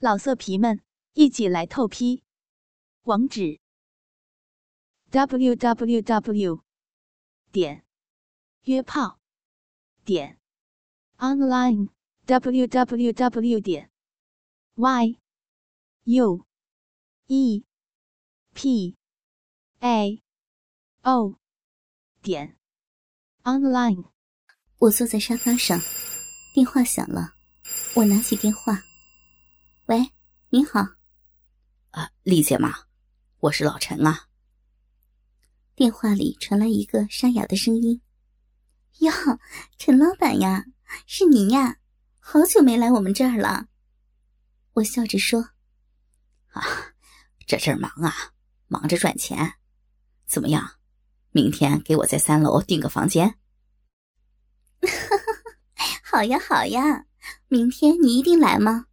老色皮们，一起来透批！网址：w w w 点约炮点 online w w w 点 y u e p a o 点 online。我坐在沙发上，电话响了，我拿起电话。喂，您好，啊，丽姐吗？我是老陈啊。电话里传来一个沙哑的声音：“哟，陈老板呀，是您呀，好久没来我们这儿了。”我笑着说：“啊，这阵儿忙啊，忙着赚钱。怎么样，明天给我在三楼订个房间？” 好呀，好呀，明天你一定来吗？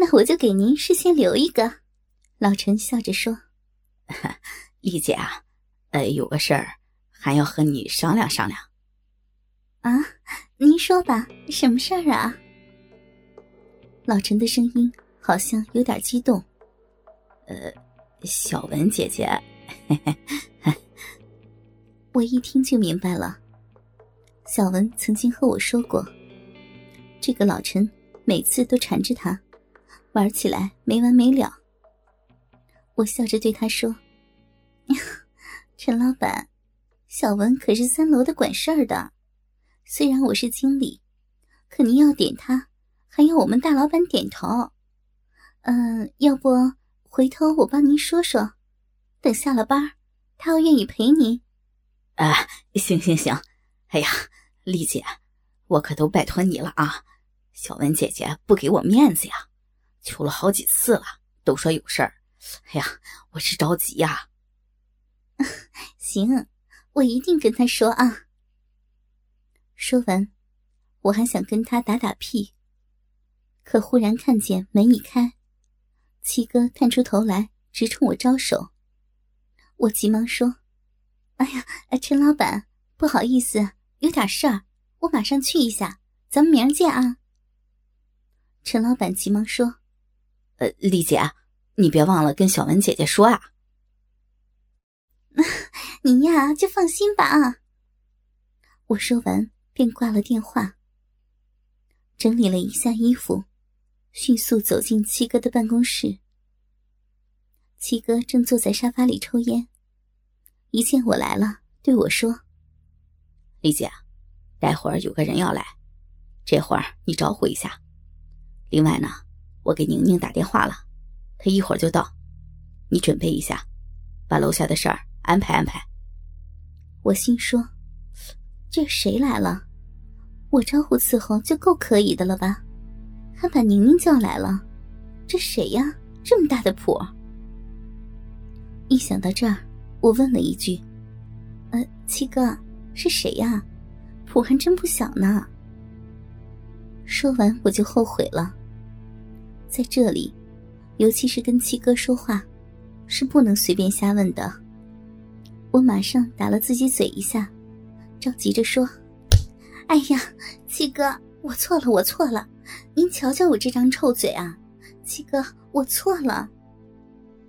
那我就给您事先留一个。老陈笑着说：“丽姐啊，呃，有个事儿还要和你商量商量。”啊，您说吧，什么事儿啊？老陈的声音好像有点激动。呃，小文姐姐，嘿嘿我一听就明白了。小文曾经和我说过，这个老陈每次都缠着他。玩起来没完没了。我笑着对他说：“ 陈老板，小文可是三楼的管事儿的。虽然我是经理，可您要点他，还要我们大老板点头。嗯，要不回头我帮您说说，等下了班，他要愿意陪您。”啊，行行行。哎呀，丽姐，我可都拜托你了啊！小文姐姐不给我面子呀。求了好几次了，都说有事儿。哎呀，我是着急呀。行，我一定跟他说啊。说完，我还想跟他打打屁，可忽然看见门一开，七哥探出头来，直冲我招手。我急忙说：“哎呀，陈老板，不好意思，有点事儿，我马上去一下，咱们明儿见啊。”陈老板急忙说。呃，丽姐，你别忘了跟小文姐姐说啊。您呀，就放心吧啊。我说完便挂了电话，整理了一下衣服，迅速走进七哥的办公室。七哥正坐在沙发里抽烟，一见我来了，对我说：“丽姐，待会儿有个人要来，这会儿你招呼一下。另外呢。”我给宁宁打电话了，她一会儿就到，你准备一下，把楼下的事儿安排安排。我心说，这谁来了？我招呼伺候就够可以的了吧？还把宁宁叫来了，这谁呀？这么大的谱！一想到这儿，我问了一句：“呃，七哥是谁呀？谱还真不小呢。”说完我就后悔了。在这里，尤其是跟七哥说话，是不能随便瞎问的。我马上打了自己嘴一下，着急着说：“哎呀，七哥，我错了，我错了，您瞧瞧我这张臭嘴啊！七哥，我错了。”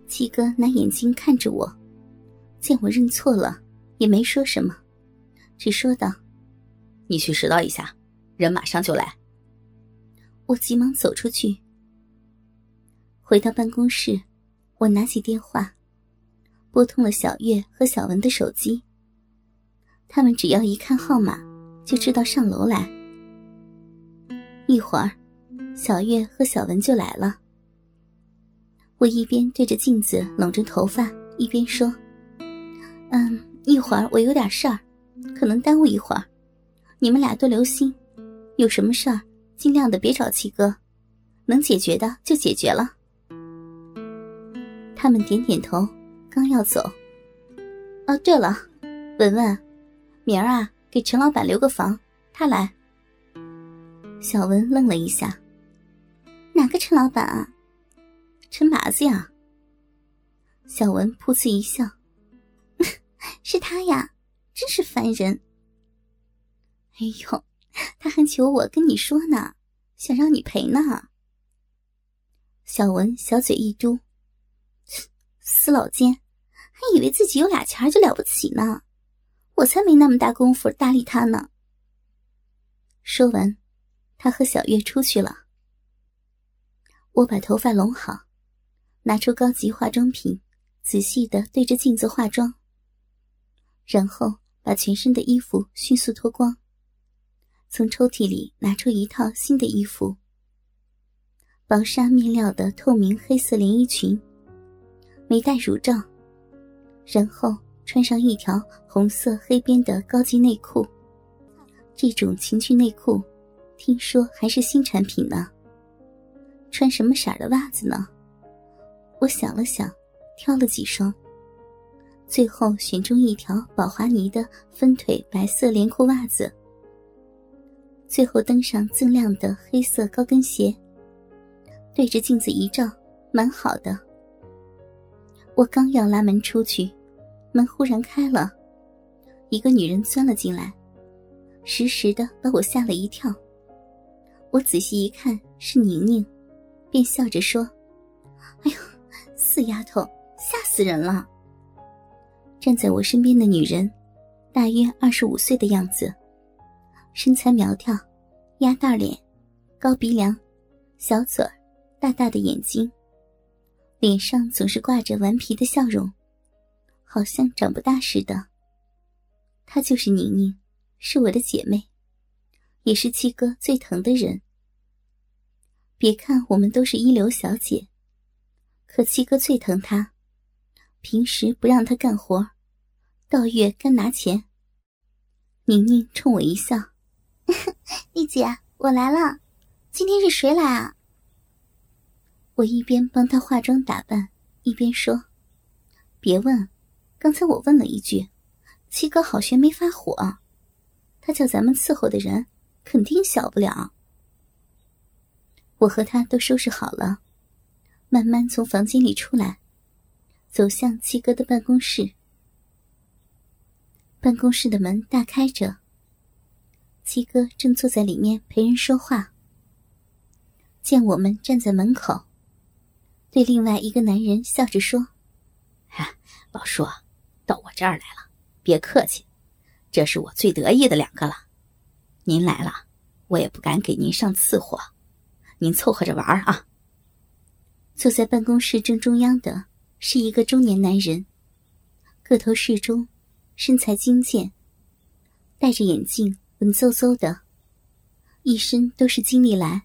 七哥拿眼睛看着我，见我认错了，也没说什么，只说道：“你去拾掇一下，人马上就来。”我急忙走出去。回到办公室，我拿起电话，拨通了小月和小文的手机。他们只要一看号码，就知道上楼来。一会儿，小月和小文就来了。我一边对着镜子拢着头发，一边说：“嗯，一会儿我有点事儿，可能耽误一会儿，你们俩多留心，有什么事儿尽量的别找七哥，能解决的就解决了。”他们点点头，刚要走。哦，对了，文文，明儿啊，给陈老板留个房，他来。小文愣了一下，哪个陈老板啊？陈麻子呀。小文噗呲一笑，是他呀，真是烦人。哎呦，他还求我跟你说呢，想让你陪呢。小文小嘴一嘟：“死老奸，还以为自己有俩钱就了不起呢，我才没那么大功夫搭理他呢。”说完，他和小月出去了。我把头发拢好，拿出高级化妆品，仔细的对着镜子化妆，然后把全身的衣服迅速脱光，从抽屉里拿出一套新的衣服，薄纱面料的透明黑色连衣裙，没戴乳罩，然后穿上一条红色黑边的高级内裤。这种情趣内裤，听说还是新产品呢。穿什么色的袜子呢？我想了想，挑了几双，最后选中一条宝华尼的分腿白色连裤袜子。最后登上锃亮的黑色高跟鞋，对着镜子一照，蛮好的。我刚要拉门出去，门忽然开了，一个女人钻了进来，实时的把我吓了一跳。我仔细一看，是宁宁。便笑着说：“哎呦，死丫头，吓死人了！”站在我身边的女人，大约二十五岁的样子，身材苗条，鸭蛋脸，高鼻梁，小嘴，大大的眼睛，脸上总是挂着顽皮的笑容，好像长不大似的。她就是宁宁，是我的姐妹，也是七哥最疼的人。别看我们都是一流小姐，可七哥最疼她，平时不让她干活，到月干拿钱。宁宁冲我一笑：“ 丽姐，我来了，今天是谁来啊？”我一边帮他化妆打扮，一边说：“别问，刚才我问了一句，七哥好悬没发火，他叫咱们伺候的人，肯定小不了。”我和他都收拾好了，慢慢从房间里出来，走向七哥的办公室。办公室的门大开着，七哥正坐在里面陪人说话。见我们站在门口，对另外一个男人笑着说：“哈，老叔，到我这儿来了，别客气，这是我最得意的两个了。您来了，我也不敢给您上次货。”您凑合着玩啊！坐在办公室正中央的是一个中年男人，个头适中，身材精健，戴着眼镜，文绉绉的，一身都是金利来，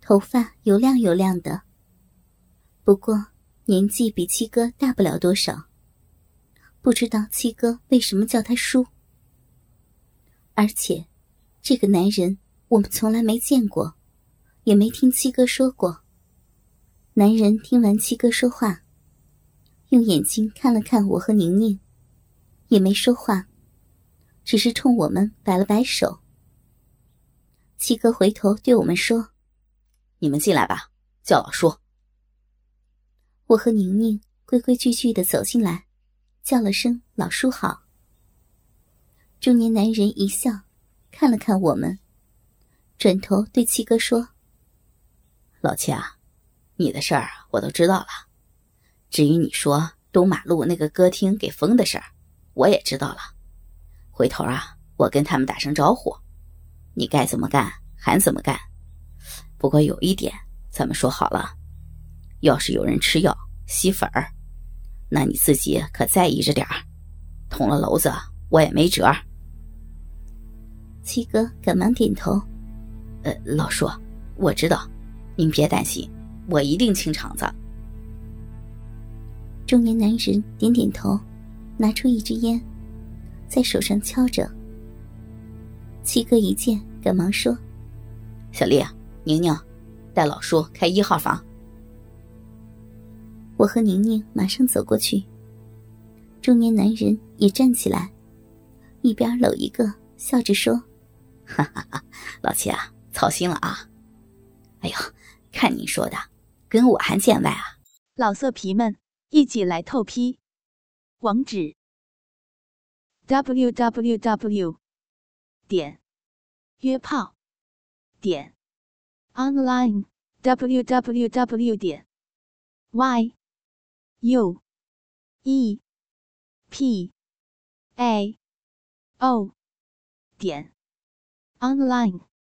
头发油亮油亮的。不过年纪比七哥大不了多少，不知道七哥为什么叫他叔。而且，这个男人我们从来没见过。也没听七哥说过。男人听完七哥说话，用眼睛看了看我和宁宁，也没说话，只是冲我们摆了摆手。七哥回头对我们说：“你们进来吧，叫老叔。”我和宁宁规规矩矩的走进来，叫了声“老叔好”。中年男人一笑，看了看我们，转头对七哥说。老七啊，你的事儿我都知道了。至于你说东马路那个歌厅给封的事儿，我也知道了。回头啊，我跟他们打声招呼，你该怎么干还怎么干。不过有一点，咱们说好了，要是有人吃药吸粉儿，那你自己可在意着点儿。捅了娄子，我也没辙。七哥赶忙点头：“呃，老叔，我知道。”您别担心，我一定清场子。中年男人点点头，拿出一支烟，在手上敲着。七哥一见，赶忙说：“小丽、宁宁，带老叔开一号房。”我和宁宁马上走过去。中年男人也站起来，一边搂一个，笑着说：“哈哈哈，老七啊，操心了啊！哎呦。”看你说的，跟我还见外啊！老色皮们，一起来透批！网址：w w w 点约炮点 online www 点 y u e. P. A. O. 点。Online。